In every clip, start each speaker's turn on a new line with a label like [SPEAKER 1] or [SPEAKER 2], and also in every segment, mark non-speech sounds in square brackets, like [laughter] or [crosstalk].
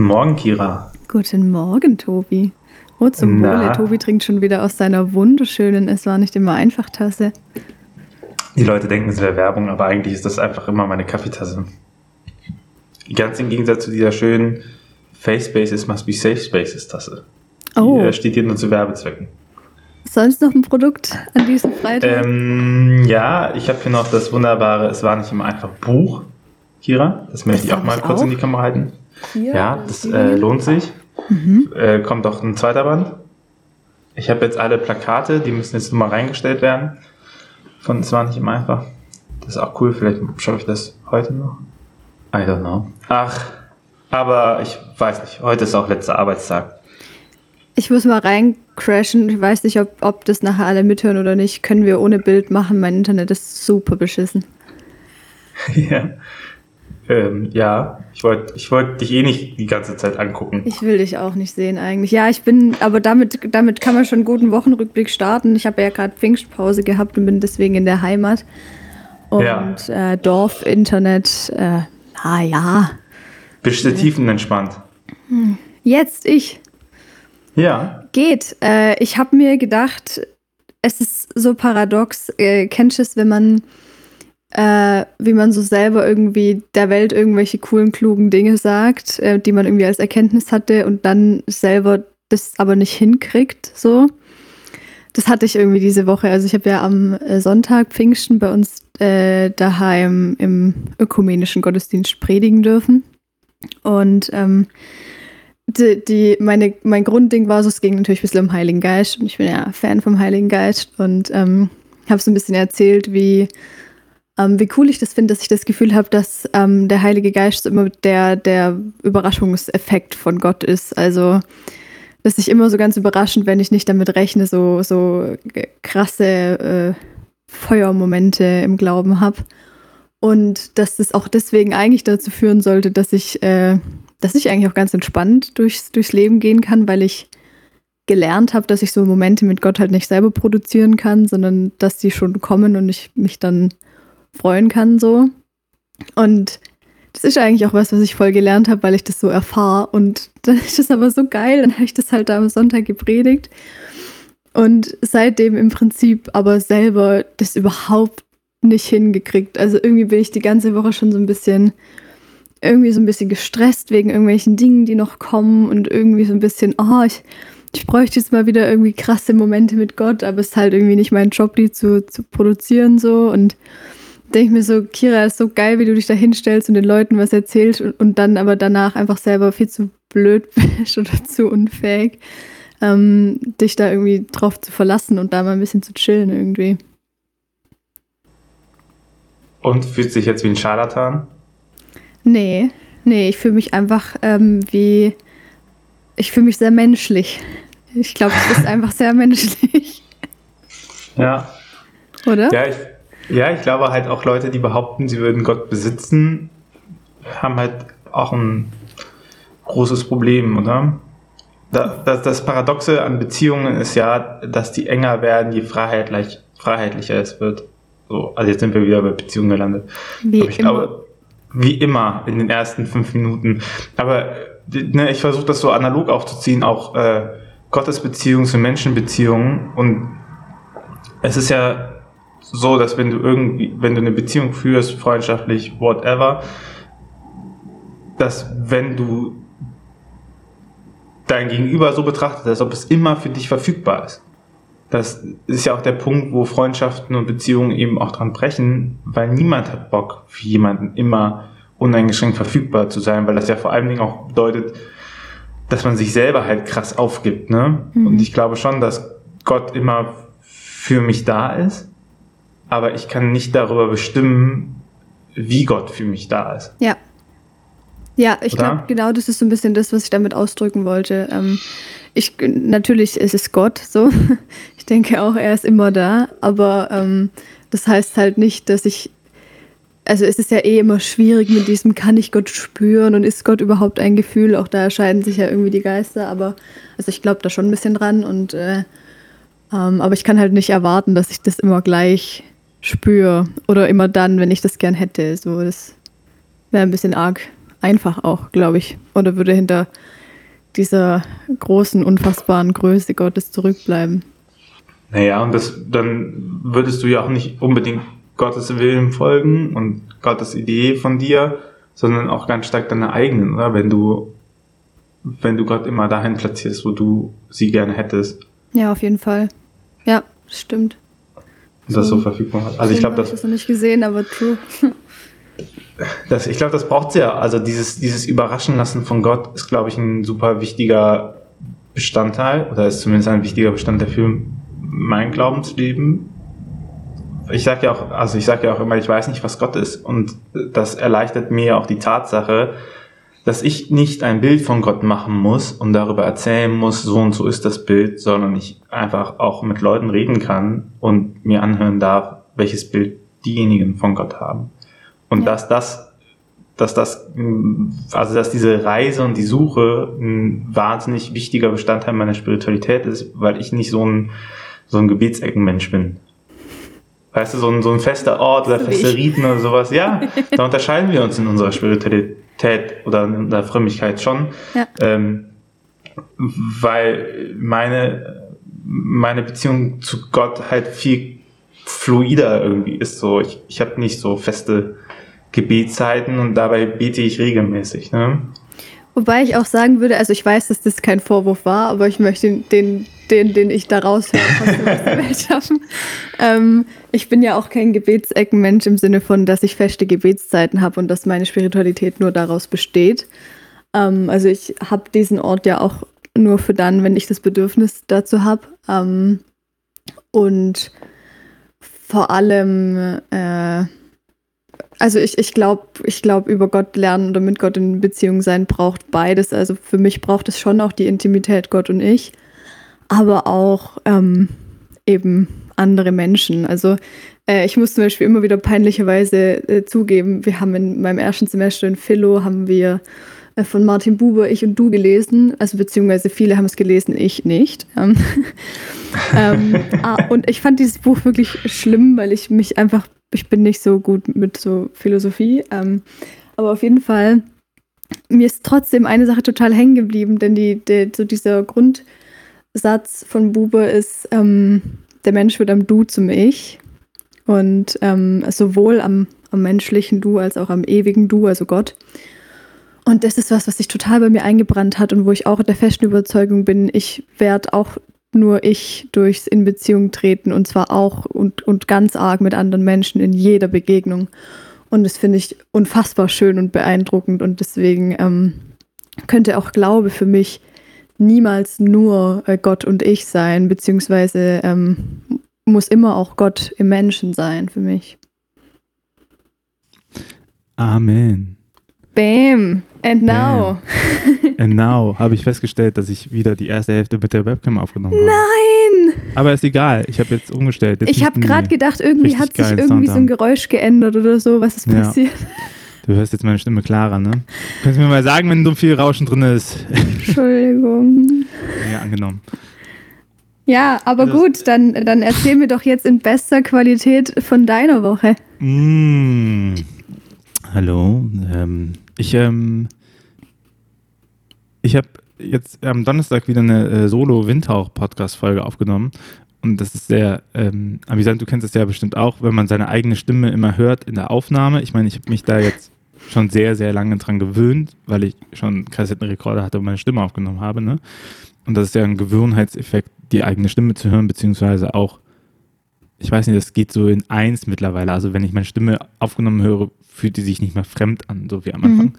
[SPEAKER 1] Guten Morgen, Kira.
[SPEAKER 2] Guten Morgen, Tobi. Oh, zum
[SPEAKER 1] Na?
[SPEAKER 2] Wohle. Tobi trinkt schon wieder aus seiner wunderschönen, es war nicht immer einfach Tasse.
[SPEAKER 1] Die Leute denken, es wäre Werbung, aber eigentlich ist das einfach immer meine Kaffeetasse. Ganz im Gegensatz zu dieser schönen Face Spaces must be Safe Spaces Tasse.
[SPEAKER 2] Oh,
[SPEAKER 1] Die äh, steht hier nur zu Werbezwecken.
[SPEAKER 2] sonst noch ein Produkt an diesem Freitag?
[SPEAKER 1] Ähm, ja, ich habe hier noch das wunderbare Es war nicht immer einfach Buch, Kira. Das möchte
[SPEAKER 2] Das
[SPEAKER 1] ich auch mal
[SPEAKER 2] ich
[SPEAKER 1] kurz
[SPEAKER 2] auch.
[SPEAKER 1] in die Kamera halten.
[SPEAKER 2] Hier,
[SPEAKER 1] Ja,
[SPEAKER 2] das
[SPEAKER 1] das äh, lohnt sich.
[SPEAKER 2] Mhm.
[SPEAKER 1] Äh, kommt auch ein zweiter Band. Ich habe jetzt alle Plakate, die müssen jetzt nur mal reingestellt werden. Von es war nicht immer einfach. Das ist auch cool, vielleicht schaffe ich das heute noch. I don't know. Ach, aber ich weiß nicht, heute ist auch letzter Arbeitstag.
[SPEAKER 2] Ich muss mal reincrashen. Ich weiß nicht, ob, ob das nachher alle mithören oder nicht. Können wir ohne Bild machen. Mein Internet ist super beschissen. [laughs]
[SPEAKER 1] ja. Ähm, ja, ich wollte ich wollt dich eh nicht die ganze Zeit angucken.
[SPEAKER 2] Ich will dich auch nicht sehen eigentlich. Ja, ich bin, aber damit, damit kann man schon einen guten Wochenrückblick starten. Ich habe ja gerade Pfingstpause gehabt und bin deswegen in der Heimat. Und
[SPEAKER 1] Ja.
[SPEAKER 2] äh, Dorf, Internet, äh, na ja.
[SPEAKER 1] Bist du tiefenentspannt?
[SPEAKER 2] Jetzt ich.
[SPEAKER 1] Ja.
[SPEAKER 2] Geht. Äh, ich habe mir gedacht, es ist so paradox. Äh, kennst du es, wenn man, äh, wie man so selber irgendwie der Welt irgendwelche coolen, klugen Dinge sagt, äh, die man irgendwie als Erkenntnis hatte und dann selber das aber nicht hinkriegt, so. Das hatte ich irgendwie diese Woche. Also ich habe ja am äh, Sonntag Pfingsten bei uns äh, daheim im ökumenischen Gottesdienst predigen dürfen. Und ähm, die, die, meine, mein Grundding war so, es ging natürlich ein bisschen um Heiligen Geist und ich bin ja Fan vom Heiligen Geist und ähm, habe so ein bisschen erzählt, wie, ähm, wie cool ich das finde, dass ich das Gefühl habe, dass ähm, der Heilige Geist immer der, der Überraschungseffekt von Gott ist. Also, dass ich immer so ganz überraschend, wenn ich nicht damit rechne, so, so krasse äh, Feuermomente im Glauben habe. Und dass das auch deswegen eigentlich dazu führen sollte, dass ich, äh, dass ich eigentlich auch ganz entspannt durchs, durchs Leben gehen kann, weil ich gelernt habe, dass ich so Momente mit Gott halt nicht selber produzieren kann, sondern dass die schon kommen und ich mich dann freuen kann so. Und das ist eigentlich auch was, was ich voll gelernt habe, weil ich das so erfahre. Und dann ist das aber so geil. Dann habe ich das halt da am Sonntag gepredigt. Und seitdem im Prinzip aber selber das überhaupt nicht hingekriegt. Also irgendwie bin ich die ganze Woche schon so ein bisschen, irgendwie so ein bisschen gestresst wegen irgendwelchen Dingen, die noch kommen und irgendwie so ein bisschen, oh, ich, ich bräuchte jetzt mal wieder irgendwie krasse Momente mit Gott, aber es ist halt irgendwie nicht mein Job, die zu, zu produzieren so und denke ich mir so, Kira, ist so geil, wie du dich da hinstellst und den Leuten was erzählst und, und dann aber danach einfach selber viel zu blöd [laughs] bist oder zu unfähig, ähm, dich da irgendwie drauf zu verlassen und da mal ein bisschen zu chillen irgendwie.
[SPEAKER 1] Und fühlt sich jetzt wie ein Scharlatan?
[SPEAKER 2] Nee, nee, ich fühle mich einfach ähm, wie, ich fühle mich sehr menschlich. Ich glaube, es ist einfach sehr menschlich,
[SPEAKER 1] Ja.
[SPEAKER 2] oder?
[SPEAKER 1] Ja ich, ja, ich glaube halt auch Leute, die behaupten, sie würden Gott besitzen, haben halt auch ein großes Problem, oder? Da, das, das Paradoxe an Beziehungen ist ja, dass die enger werden, je freiheitlich, freiheitlicher es wird. So, also jetzt sind wir wieder bei Beziehungen gelandet.
[SPEAKER 2] Wie
[SPEAKER 1] Aber ich
[SPEAKER 2] immer.
[SPEAKER 1] glaube, wie immer in den ersten fünf Minuten. Aber ne, ich versuche das so analog aufzuziehen, auch äh, Gottesbeziehungen zu Menschenbeziehungen. Und es ist ja so, dass wenn du irgendwie, wenn du eine Beziehung führst, freundschaftlich, whatever, dass wenn du dein Gegenüber so betrachtest, als ob es immer für dich verfügbar ist. Das ist ja auch der Punkt, wo Freundschaften und Beziehungen eben auch dran brechen, weil niemand hat Bock, für jemanden immer uneingeschränkt verfügbar zu sein, weil das ja vor allen Dingen auch bedeutet, dass man sich selber halt krass aufgibt. Ne?
[SPEAKER 2] Mhm.
[SPEAKER 1] Und ich glaube schon, dass Gott immer für mich da ist, aber ich kann nicht darüber bestimmen, wie Gott für mich da ist.
[SPEAKER 2] Ja. Ja, ich glaube, genau das ist so ein bisschen das, was ich damit ausdrücken wollte. Ähm, ich, natürlich ist es Gott so. [laughs] Ich denke auch, er ist immer da, aber ähm, das heißt halt nicht, dass ich. Also es ist ja eh immer schwierig mit diesem, kann ich Gott spüren und ist Gott überhaupt ein Gefühl? Auch da scheiden sich ja irgendwie die Geister, aber also ich glaube da schon ein bisschen dran und äh, ähm, aber ich kann halt nicht erwarten, dass ich das immer gleich spüre oder immer dann, wenn ich das gern hätte. So, das wäre ein bisschen arg, einfach auch, glaube ich. Oder würde hinter dieser großen, unfassbaren Größe Gottes zurückbleiben.
[SPEAKER 3] Naja, und das, dann würdest du ja auch nicht unbedingt Gottes Willen folgen und Gottes Idee von dir, sondern auch ganz stark deine eigenen, oder? Wenn du, wenn du Gott immer dahin platzierst, wo du sie gerne hättest.
[SPEAKER 2] Ja, auf jeden Fall. Ja, stimmt.
[SPEAKER 3] Das so, so verfügbar hat. Also ich glaube, das. Ich
[SPEAKER 2] das noch nicht gesehen, aber true. [laughs]
[SPEAKER 3] Das, ich glaube, das braucht ja. Also dieses, dieses Überraschen lassen von Gott ist, glaube ich, ein super wichtiger Bestandteil oder ist zumindest ein wichtiger Bestandteil für mein Glaubensleben. Ich sage ja auch, also ich sage ja auch immer, ich weiß nicht, was Gott ist und das erleichtert mir auch die Tatsache, dass ich nicht ein Bild von Gott machen muss und darüber erzählen muss, so und so ist das Bild, sondern ich einfach auch mit Leuten reden kann und mir anhören darf, welches Bild diejenigen von Gott haben. Und ja. dass das, dass das, also dass diese Reise und die Suche ein wahnsinnig wichtiger Bestandteil meiner Spiritualität ist, weil ich nicht so ein, so ein Gebetseckenmensch bin. Weißt du, so ein, so ein fester Ort oder feste Riten oder sowas. Ja, [laughs] da unterscheiden wir uns in unserer Spiritualität oder in der Frömmigkeit schon. Ja. Ähm, weil meine, meine Beziehung zu Gott halt viel fluider irgendwie ist. So, ich, ich habe nicht so feste Gebetszeiten und dabei bete ich regelmäßig. Ne?
[SPEAKER 2] Wobei ich auch sagen würde, also ich weiß, dass das kein Vorwurf war, aber ich möchte den, den, den ich da raushöre, aus der Welt [laughs] schaffen. Ähm, ich bin ja auch kein Gebetseckenmensch im Sinne von, dass ich feste Gebetszeiten habe und dass meine Spiritualität nur daraus besteht. Ähm, also ich habe diesen Ort ja auch nur für dann, wenn ich das Bedürfnis dazu habe. Ähm, und vor allem äh, also ich, ich glaube, ich glaub, über Gott lernen oder mit Gott in Beziehung sein braucht beides. Also für mich braucht es schon auch die Intimität Gott und ich, aber auch ähm, eben andere Menschen. Also äh, ich muss zum Beispiel immer wieder peinlicherweise äh, zugeben, wir haben in meinem ersten Semester in Philo haben wir äh, von Martin Buber Ich und Du gelesen, also beziehungsweise viele haben es gelesen, ich nicht. Ähm, [laughs] ähm, ah, und ich fand dieses Buch wirklich schlimm, weil ich mich einfach ich bin nicht so gut mit so Philosophie. Ähm, aber auf jeden Fall, mir ist trotzdem eine Sache total hängen geblieben, denn die, die, so dieser Grundsatz von Buber ist, ähm, der Mensch wird am Du zum Ich. Und ähm, sowohl am, am menschlichen Du als auch am ewigen Du, also Gott. Und das ist was, was sich total bei mir eingebrannt hat und wo ich auch der festen Überzeugung bin, ich werde auch nur ich durchs in Beziehung treten und zwar auch und, und ganz arg mit anderen Menschen in jeder Begegnung. Und das finde ich unfassbar schön und beeindruckend und deswegen ähm, könnte auch Glaube für mich niemals nur äh, Gott und ich sein, beziehungsweise ähm, muss immer auch Gott im Menschen sein für mich.
[SPEAKER 1] Amen.
[SPEAKER 2] Bam. And now. [laughs]
[SPEAKER 1] And now habe ich festgestellt, dass ich wieder die erste Hälfte mit der Webcam aufgenommen habe.
[SPEAKER 2] Nein!
[SPEAKER 1] Aber ist egal, ich habe jetzt umgestellt. Jetzt
[SPEAKER 2] ich habe gerade gedacht, irgendwie hat sich irgendwie so ein Geräusch geändert oder so. Was ist ja. passiert?
[SPEAKER 1] Du hörst jetzt meine Stimme klarer, ne? Kannst du mir mal sagen, wenn so viel Rauschen drin ist?
[SPEAKER 2] Entschuldigung.
[SPEAKER 1] Ja, angenommen.
[SPEAKER 2] Ja, aber das gut, dann, dann erzähl mir doch jetzt in bester Qualität von deiner Woche.
[SPEAKER 1] Mmh. Hallo, ähm, ich, ähm, ich habe jetzt am Donnerstag wieder eine äh, Solo-Windhauch-Podcast-Folge aufgenommen. Und das ist sehr ähm, amüsant. Du kennst es ja bestimmt auch, wenn man seine eigene Stimme immer hört in der Aufnahme. Ich meine, ich habe mich da jetzt schon sehr, sehr lange dran gewöhnt, weil ich schon Kassettenrekorder hatte und meine Stimme aufgenommen habe. Ne? Und das ist ja ein Gewohnheitseffekt, die eigene Stimme zu hören, beziehungsweise auch, ich weiß nicht, das geht so in eins mittlerweile. Also wenn ich meine Stimme aufgenommen höre, fühlt die sich nicht mehr fremd an, so wie am Anfang. Mhm.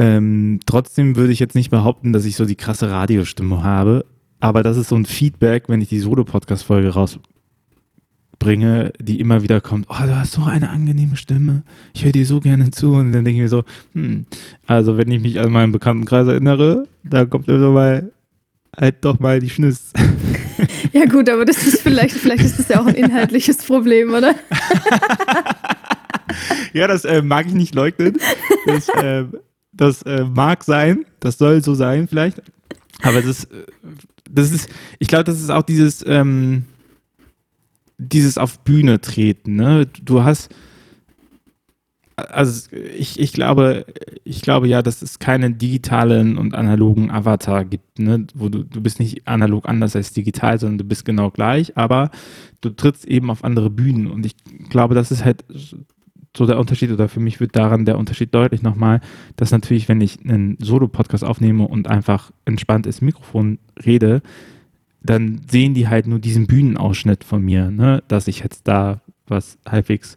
[SPEAKER 1] Ähm, trotzdem würde ich jetzt nicht behaupten, dass ich so die krasse Radiostimme habe, aber das ist so ein Feedback, wenn ich die Solo-Podcast-Folge rausbringe, die immer wieder kommt, oh, du hast so eine angenehme Stimme, ich höre dir so gerne zu und dann denke ich mir so, hm, also wenn ich mich an meinen Bekanntenkreis erinnere, da kommt immer mal halt doch mal die Schnüss. [laughs]
[SPEAKER 2] Ja gut, aber das ist vielleicht, vielleicht ist das ja auch ein inhaltliches Problem, oder? [laughs]
[SPEAKER 1] ja, das äh, mag ich nicht leugnen. [laughs] Das, äh, das äh, mag sein, das soll so sein vielleicht. Aber das, äh, das ist, ich glaube, das ist auch dieses, ähm, dieses auf Bühne treten. Ne? Du hast, also ich, ich glaube, ich glaube ja, dass es keinen digitalen und analogen Avatar gibt, ne? wo du, du bist nicht analog anders als digital, sondern du bist genau gleich, aber du trittst eben auf andere Bühnen und ich glaube, das ist halt so der Unterschied oder für mich wird daran der Unterschied deutlich nochmal, dass natürlich, wenn ich einen Solo-Podcast aufnehme und einfach entspannt ins Mikrofon rede, dann sehen die halt nur diesen Bühnenausschnitt von mir, ne? dass ich jetzt da was halbwegs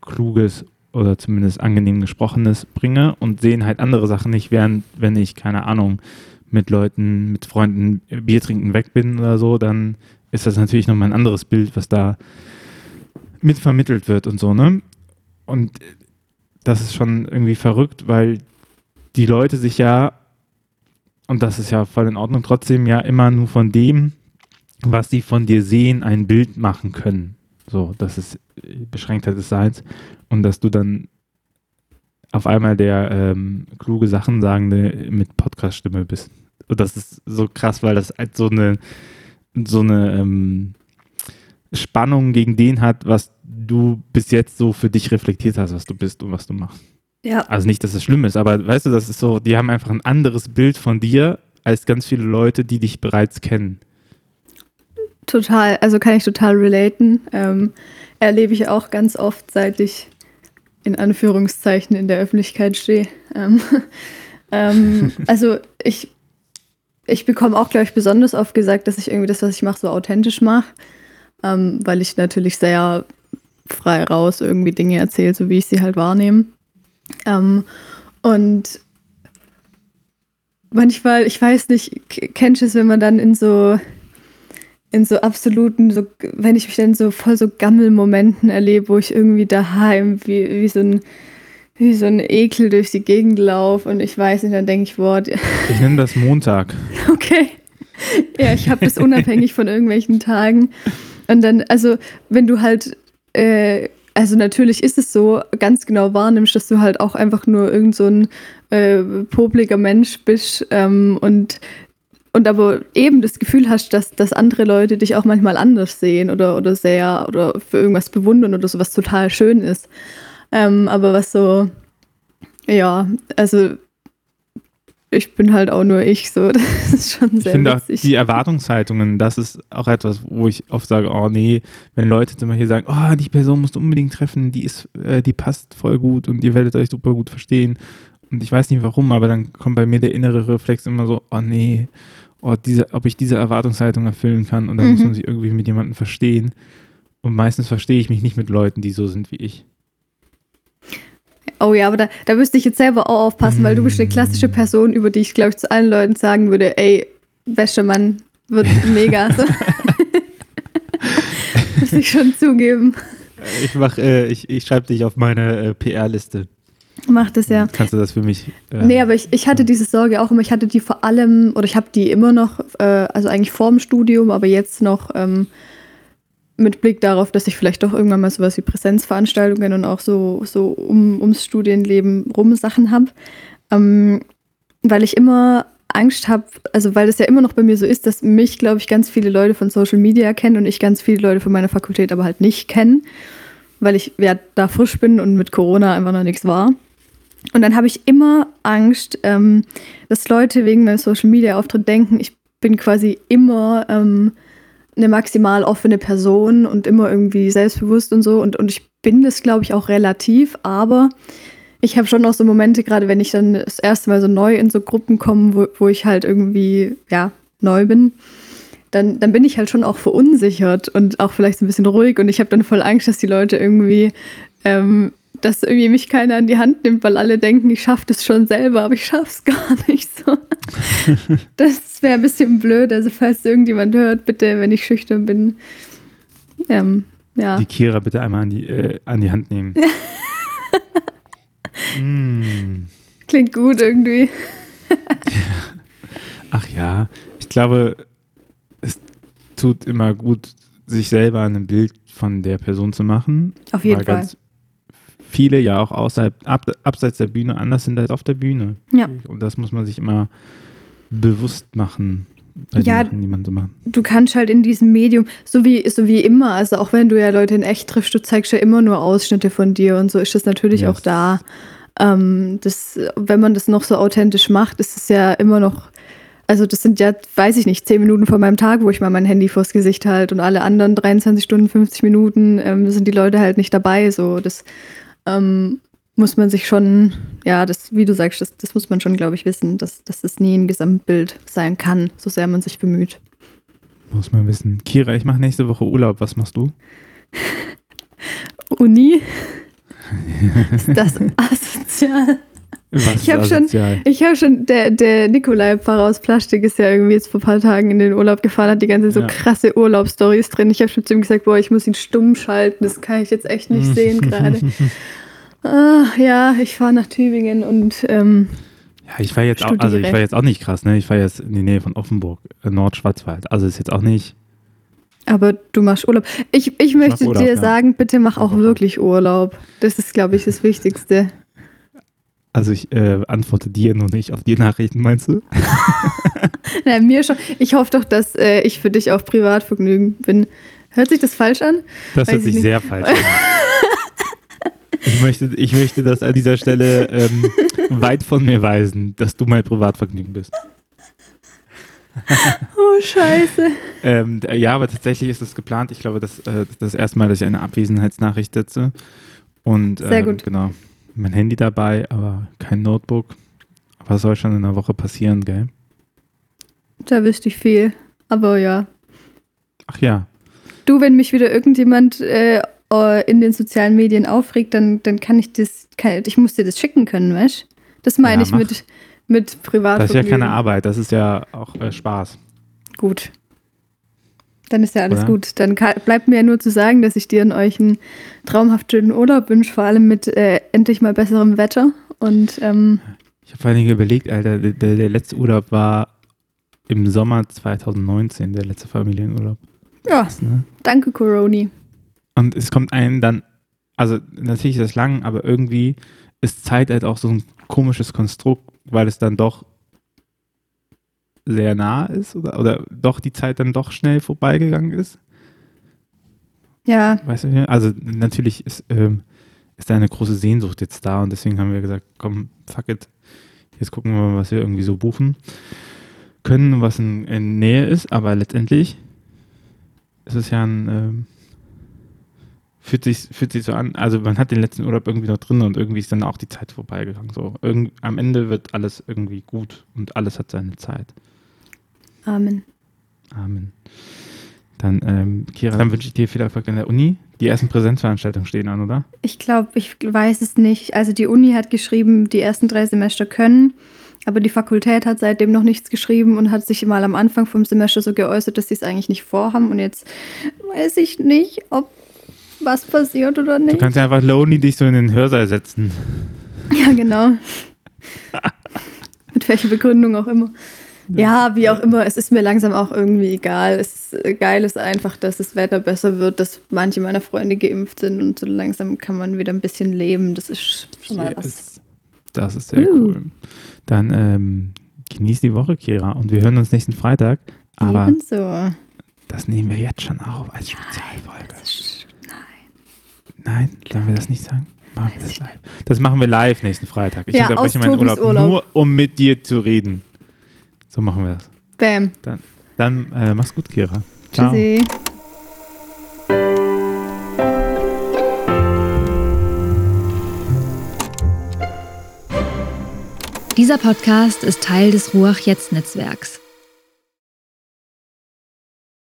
[SPEAKER 1] Kluges oder zumindest angenehm Gesprochenes bringe und sehen halt andere Sachen nicht, während wenn ich, keine Ahnung, mit Leuten, mit Freunden Bier trinken weg bin oder so, dann ist das natürlich nochmal ein anderes Bild, was da mit vermittelt wird und so, ne? Und das ist schon irgendwie verrückt, weil die Leute sich ja, und das ist ja voll in Ordnung, trotzdem ja immer nur von dem, was sie von dir sehen, ein Bild machen können. So, das ist Beschränktheit des Seins. Und dass du dann auf einmal der ähm, kluge Sachen sagende mit Podcast-Stimme bist. Und das ist so krass, weil das halt so eine, so eine ähm, Spannung gegen den hat, was du bis jetzt so für dich reflektiert hast, was du bist und was du machst.
[SPEAKER 2] Ja.
[SPEAKER 1] Also nicht, dass es schlimm ist, aber weißt du, das ist so, die haben einfach ein anderes Bild von dir als ganz viele Leute, die dich bereits kennen.
[SPEAKER 2] Total, also kann ich total relaten. Ähm, erlebe ich auch ganz oft, seit ich in Anführungszeichen in der Öffentlichkeit stehe. Ähm, [laughs] ähm, also ich, ich bekomme auch, glaube ich, besonders oft gesagt, dass ich irgendwie das, was ich mache, so authentisch mache, ähm, weil ich natürlich sehr frei raus irgendwie Dinge erzähle, so wie ich sie halt wahrnehme. Ähm, und manchmal, ich weiß nicht, kennst du es, wenn man dann in so in so absoluten, so, wenn ich mich dann so voll so Gammelmomenten erlebe, wo ich irgendwie daheim wie, wie so ein wie so ein Ekel durch die Gegend laufe und ich weiß nicht, dann denke ich, boah. [laughs]
[SPEAKER 1] Ich nenne das Montag.
[SPEAKER 2] Okay. Ja, ich habe das unabhängig von irgendwelchen Tagen. Und dann, also, wenn du halt, äh, also natürlich ist es so, ganz genau wahrnimmst, dass du halt auch einfach nur irgend so ein äh, popliger Mensch bist ähm, und und aber eben das Gefühl hast, dass, dass andere Leute dich auch manchmal anders sehen oder, oder sehr oder für irgendwas bewundern oder so, was total schön ist. Ähm, aber was so, ja, also ich bin halt auch nur ich, so, [laughs] das ist schon sehr
[SPEAKER 1] Ich finde
[SPEAKER 2] witzig.
[SPEAKER 1] auch die Erwartungshaltungen, das ist auch etwas, wo ich oft sage, oh nee, wenn Leute zum Beispiel sagen, oh, die Person musst du unbedingt treffen, die ist, äh, die passt voll gut und ihr werdet euch super gut verstehen. Und ich weiß nicht warum, aber dann kommt bei mir der innere Reflex immer so, oh nee, oh, diese, ob ich diese Erwartungshaltung erfüllen kann und dann
[SPEAKER 2] Mhm.
[SPEAKER 1] muss man sich irgendwie mit jemandem verstehen. Und meistens verstehe ich mich nicht mit Leuten, die so sind wie ich.
[SPEAKER 2] Oh ja, aber da, da müsste ich jetzt selber auch aufpassen, weil du bist eine klassische Person, über die ich, glaube ich, zu allen Leuten sagen würde, ey, Wäschemann wird [laughs] mega. [laughs] Muss ich schon zugeben.
[SPEAKER 1] Ich mach, äh, ich, ich schreibe dich auf meine äh, PR-Liste.
[SPEAKER 2] Macht es ja.
[SPEAKER 1] Kannst du das für mich? Äh,
[SPEAKER 2] Nee, aber ich, ich hatte diese Sorge auch immer. Ich hatte die vor allem, oder ich habe die immer noch, äh, also eigentlich vor dem Studium, aber jetzt noch ähm, mit Blick darauf, dass ich vielleicht doch irgendwann mal sowas wie Präsenzveranstaltungen und auch so, so um, ums Studienleben rum Sachen habe. Ähm, weil ich immer Angst habe, also weil das ja immer noch bei mir so ist, dass mich, glaube ich, ganz viele Leute von Social Media kennen und ich ganz viele Leute von meiner Fakultät aber halt nicht kennen, weil ich ja da frisch bin und mit Corona einfach noch nichts war. Und dann habe ich immer Angst, ähm, dass Leute wegen meinem Social Media Auftritt denken, ich bin quasi immer ähm, eine maximal offene Person und immer irgendwie selbstbewusst und so. Und, und ich bin das, glaube ich, auch relativ, aber ich habe schon noch so Momente, gerade wenn ich dann das erste Mal so neu in so Gruppen komme, wo, wo ich halt irgendwie, ja, neu bin, dann, dann bin ich halt schon auch verunsichert und auch vielleicht so ein bisschen ruhig und ich habe dann voll Angst, dass die Leute irgendwie, ähm, dass irgendwie mich keiner an die Hand nimmt, weil alle denken, ich schaffe das schon selber, aber ich schaff's [laughs] gar nicht so. Das wäre ein bisschen blöd, also falls irgendjemand hört, bitte, wenn ich schüchtern bin, ähm, ja.
[SPEAKER 1] Die Kira bitte einmal an die, äh, an die Hand nehmen. [laughs] mm.
[SPEAKER 2] Klingt gut irgendwie.
[SPEAKER 1] Ach ja, ich glaube, es tut immer gut, sich selber ein Bild von der Person zu machen.
[SPEAKER 2] Auf jeden Fall.
[SPEAKER 1] ganz viele ja auch außerhalb, ab, abseits der Bühne anders sind als auf der Bühne.
[SPEAKER 2] Ja.
[SPEAKER 1] Und das muss man sich immer bewusst machen,
[SPEAKER 2] Ja.
[SPEAKER 1] Sachen, die man so
[SPEAKER 2] du kannst halt in diesem Medium, so wie, so wie immer, also auch wenn du ja Leute in echt triffst, du zeigst ja immer nur Ausschnitte von dir und so ist das natürlich
[SPEAKER 1] Yes.
[SPEAKER 2] auch da. Ähm, das, wenn man das noch so authentisch macht, ist es ja immer noch, also das sind ja, weiß ich nicht, 10 Minuten von meinem Tag, wo ich mal mein Handy vors Gesicht halte und alle anderen 23 Stunden, 50 Minuten ähm, sind die Leute halt nicht dabei. So, das ähm, muss man sich schon, ja, das, wie du sagst, das, das muss man schon, glaube ich, wissen, dass, dass das nie ein Gesamtbild sein kann, so sehr man sich bemüht.
[SPEAKER 1] Muss man wissen. Kira, ich mache nächste Woche Urlaub. Was machst du?
[SPEAKER 2] Uni? [laughs] ist das asozial? Ich hab
[SPEAKER 1] ist
[SPEAKER 2] schon-? Ich habe schon, der, der Nikolai Pfarrer aus Plastik ist ja irgendwie jetzt vor ein paar Tagen in den Urlaub gefahren, hat die ganze so
[SPEAKER 1] Ja.
[SPEAKER 2] krasse Urlaubsstories drin. Ich habe schon zu ihm gesagt, boah, ich muss ihn stumm schalten, das kann ich jetzt echt nicht sehen [laughs] gerade. Ah, ja, ich fahre nach Tübingen und ähm,
[SPEAKER 1] Ja, ich war jetzt auch, also ich war jetzt auch nicht krass, ne? Ich war jetzt in die Nähe von Offenburg, äh, Nordschwarzwald. Also ist jetzt auch nicht.
[SPEAKER 2] aber du machst Urlaub. Ich, ich möchte
[SPEAKER 1] Urlaub,
[SPEAKER 2] dir
[SPEAKER 1] ja.
[SPEAKER 2] sagen, bitte Mach auch. wirklich Urlaub. Das ist, glaube ich, das Wichtigste.
[SPEAKER 1] Also ich äh, antworte dir nur nicht auf die Nachrichten, meinst du? [laughs]
[SPEAKER 2] Na, mir schon. Ich hoffe doch, dass äh, ich für dich auch Privatvergnügen bin. Hört sich das falsch an?
[SPEAKER 1] Das
[SPEAKER 2] Weiß
[SPEAKER 1] hört
[SPEAKER 2] ich
[SPEAKER 1] sich
[SPEAKER 2] nicht.
[SPEAKER 1] sehr falsch an. [laughs] Ich möchte, ich möchte das an dieser Stelle ähm, weit von mir weisen, dass du mein Privatvergnügen bist. [laughs]
[SPEAKER 2] Oh, scheiße.
[SPEAKER 1] Ähm, ja, aber tatsächlich ist es geplant. Ich glaube, das, äh, das erste Mal, dass ich eine Abwesenheitsnachricht setze. Und
[SPEAKER 2] Sehr
[SPEAKER 1] ähm,
[SPEAKER 2] gut.
[SPEAKER 1] genau. Mein Handy dabei, aber kein Notebook. Das soll schon in einer Woche passieren, gell?
[SPEAKER 2] Da wüsste ich viel. Aber ja.
[SPEAKER 1] Ach ja.
[SPEAKER 2] Du, wenn mich wieder irgendjemand äh, äh, in den sozialen Medien aufregt, dann, dann kann ich das, kann, ich muss dir das schicken können, weißt du? Das meine
[SPEAKER 1] Ja,
[SPEAKER 2] ich
[SPEAKER 1] mach.
[SPEAKER 2] mit, mit
[SPEAKER 1] Das ist ja keine Arbeit, das ist ja auch äh, Spaß.
[SPEAKER 2] Gut. Dann ist ja alles
[SPEAKER 1] Oder?
[SPEAKER 2] gut. Dann bleibt mir ja nur zu sagen, dass ich dir und euch einen traumhaft schönen Urlaub wünsche, vor allem mit äh, endlich mal besserem Wetter. Und ähm,
[SPEAKER 1] Ich habe vor allen Dingen überlegt, Alter, der, der, der letzte Urlaub war im Sommer 2019, der letzte Familienurlaub.
[SPEAKER 2] ja,
[SPEAKER 1] Krass, ne?
[SPEAKER 2] danke Coroni.
[SPEAKER 1] Und es kommt einem dann, also natürlich ist das lang, aber irgendwie ist Zeit halt auch so ein komisches Konstrukt, weil es dann doch sehr nah ist oder, oder doch die Zeit dann doch schnell vorbeigegangen ist.
[SPEAKER 2] Ja,
[SPEAKER 1] Weißt du, also natürlich ist, ähm, ist da eine große Sehnsucht jetzt da und deswegen haben wir gesagt, komm, fuck it, jetzt gucken wir mal, was wir irgendwie so buchen können, was in, in Nähe ist, aber letztendlich ist es ja ein, ähm, fühlt sich, fühlt sich so an, also man hat den letzten Urlaub irgendwie noch drin und irgendwie ist dann auch die Zeit vorbeigegangen. So, Irgend, am Ende wird alles irgendwie gut und alles hat seine Zeit.
[SPEAKER 2] Amen.
[SPEAKER 1] Amen. Dann, ähm, Kira, dann wünsche ich dir viel Erfolg in der Uni. Die ersten Präsenzveranstaltungen stehen an, oder?
[SPEAKER 2] Ich glaube, ich weiß es nicht. Also die Uni hat geschrieben, die ersten drei Semester können, aber die Fakultät hat seitdem noch nichts geschrieben und hat sich mal am Anfang vom Semester so geäußert, dass sie es eigentlich nicht vorhaben. Und jetzt weiß ich nicht, ob was passiert oder
[SPEAKER 1] Du
[SPEAKER 2] nicht.
[SPEAKER 1] kannst ja einfach Lonely dich so in den Hörsaal setzen. [laughs]
[SPEAKER 2] Ja, genau. [laughs] Mit welcher Begründung auch immer. Ja, wie auch immer, es ist mir langsam auch irgendwie egal. Es ist, äh, geil ist einfach, dass das Wetter besser wird, dass manche meiner Freunde geimpft sind und so langsam kann man wieder ein bisschen leben. Das ist schon mal was.
[SPEAKER 1] Das ist sehr
[SPEAKER 2] Uh.
[SPEAKER 1] cool. Dann ähm, genieß die Woche, Kira. Und wir hören uns nächsten Freitag. Aber
[SPEAKER 2] Ebenso.
[SPEAKER 1] das nehmen wir jetzt schon auf als Spezialfolge.
[SPEAKER 2] Ist-
[SPEAKER 1] Nein, sollen wir das nicht sagen? Machen wir das live. Das machen wir live nächsten Freitag. Ich
[SPEAKER 2] Ja,
[SPEAKER 1] unterbreche
[SPEAKER 2] aus
[SPEAKER 1] meinen Urlaub,
[SPEAKER 2] Urlaub.
[SPEAKER 1] nur um mit dir zu reden. So machen wir das.
[SPEAKER 2] Bam.
[SPEAKER 1] Dann äh, mach's gut, Kira. Ciao.
[SPEAKER 2] Tschüssi.
[SPEAKER 4] Dieser Podcast ist Teil des Ruach Jetzt Netzwerks.